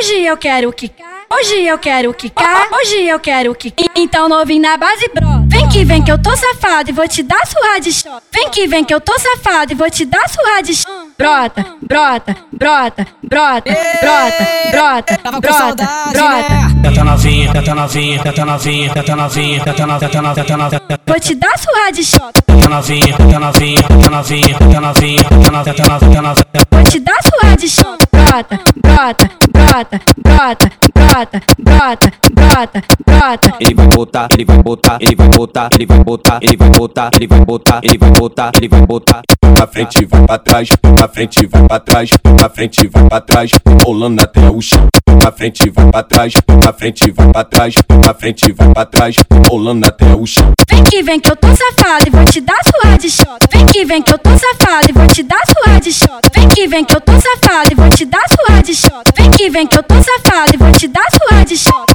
Hoje eu quero quicar. Hoje eu quero quicar. Hoje eu quero quicar. Então novinho na base, bro. Vem que vem que eu tô safado e vou te dar surra de shot. Vem que vem que eu tô safado e vou te dar surra de shot. Brota, brota, brota, brota, brota, brota, brota, saudade, brota. né? Teta novinha, teta novinha, teta novinha, teta novinha, teta novinha, teta novinha, teta novinha, Vou te dar surra de shot. teta novinha, teta novinha, teta novinha, teta novinha, teta novinha, teta novinha. Vou te dar surra de shot. Brota, brota, brota, brota, brota, brota, brota, brota. Ele vai botar, ele vai botar, ele vai botar, ele vai botar, ele vai botar, ele vai botar, ele vai botar, ele vai botar. pra frente, vai pra trás, pra frente, vai pra trás, pra frente, vai pra trás, rolando até o chão. Pra frente, vai pra trás, pra frente, vai pra trás, pra frente, vai pra trás, rolando até o chão. Vem que vem que eu tô safado e vou te dar surra de shot. Vem que vem que eu tô safado e vou te dar surra de shot. Vem que vem que eu tô safado e vou te dar surra de shot. Vem que vem que eu tô safado e vou te dar surra de shot.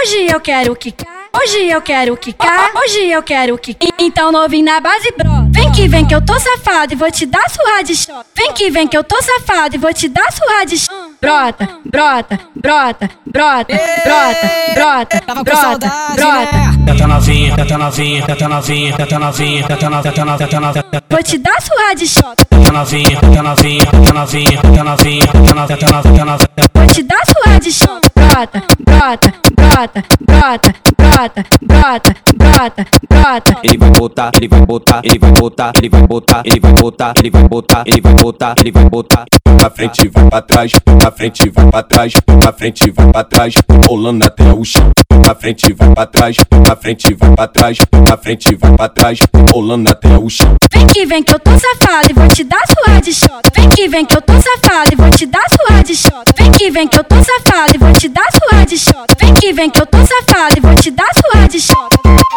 Hoje eu quero quicar. Hoje eu quero quicar. Hoje eu quero quicar. Então novinho na base, bro. Vem que vem que eu tô safado e vou te dar surra de shot. Vem que vem que eu tô safado e vou te dar surra de shot. Brota, brota, brota, brota, brota, brota, brota, saudade, brota. né? Teta novinha, teta novinha, teta novinha, teta novinha, teta novinha, teta novinha, teta novinha, Vou te dar surra de shot. teta novinha, teta novinha, teta novinha, teta novinha, teta novinha, teta novinha. Vou te dar surra de shot. Brota, brota, brota, brota, brota, brota, brota, brota. Ele vai botar, ele vai botar, ele vai botar, ele vai botar, ele vai botar, ele vai botar, ele vai botar, ele vai botar. Pra frente, vai pra trás, pra frente, vai pra trás, pra frente, vai pra trás, rolando até o chão. Pra frente, vai pra trás, pra frente, vai pra trás, pra frente, vai pra trás, rolando até o chão. Vem que vem que eu tô safado e vou te dar surra de shot. Vem que vem que eu tô safado e vou te dar surra de shot. Que vem que eu tô safado e vou te dar surra de shot. Vem que vem que eu tô safado e vou te dar surra de shot.